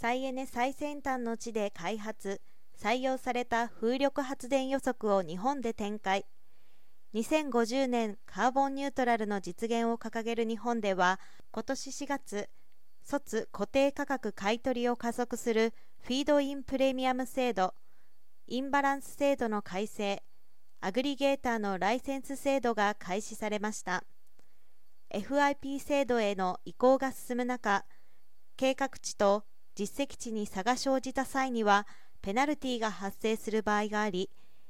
再エネ最先端の地で開発採用された風力発電予測を日本で展開。2050年カーボンニュートラルの実現を掲げる日本では今年4月卒固定価格買取を加速するフィードインプレミアム制度インバランス制度の改正アグリゲーターのライセンス制度が開始されました。FIP 制度への移行が進む中計画値と実績値に差が生じた際にはペナルティが発生する場合があり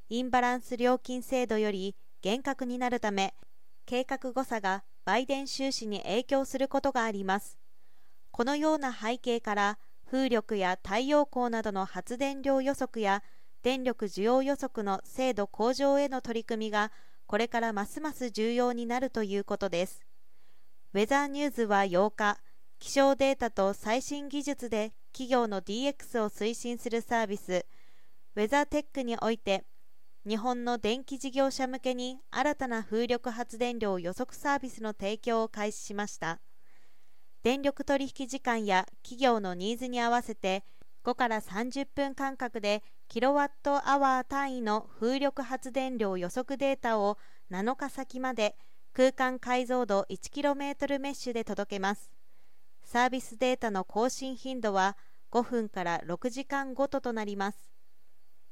インバランス料金制度より厳格になるため計画誤差が売電収支に影響することがあります。このような背景から風力や太陽光などの発電量予測や電力需要予測の精度向上への取り組みがこれからますます重要になるということです。ウェザーニューズは8日気象データと最新技術で企業の DX を推進するサービスウェザーテックにおいて日本の電気事業者向けに新たな風力発電量予測サービスの提供を開始しました。電力取引時間や企業のニーズに合わせて5から30分間隔でキロワットアワー単位の風力発電量予測データを7日先まで空間解像度 1km メッシュで届けます。サービスデータの更新頻度は5分から6時間ごととなります。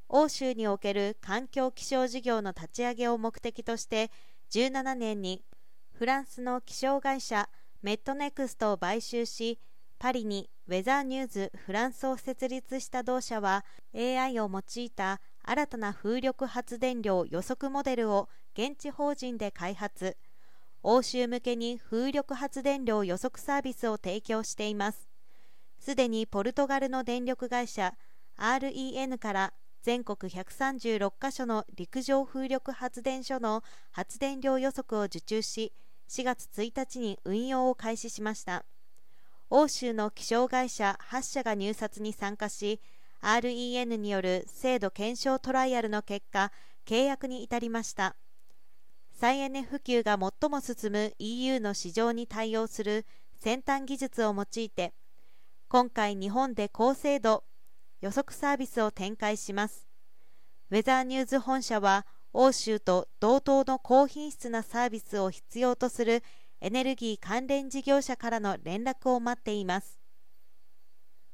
欧州における環境気象事業の立ち上げを目的として17年にフランスの気象会社メットネクストを買収しパリにウェザーニューズフランスを設立した同社は AI を用いた新たな風力発電量予測モデルを現地法人で開発。欧州向けに風力発電量予測サービスを提供しています。すでにポルトガルの電力会社 REN から全国136カ所の陸上風力発電所の発電量予測を受注し4月1日に運用を開始しました。欧州の気象会社8社が入札に参加し REN による制度検証トライアルの結果契約に至りました。再エネ普及が最も進む EU の市場に対応する先端技術を用いて今回日本で高精度予測サービスを展開します。ウェザーニューズ本社は欧州と同等の高品質なサービスを必要とするエネルギー関連事業者からの連絡を待っています。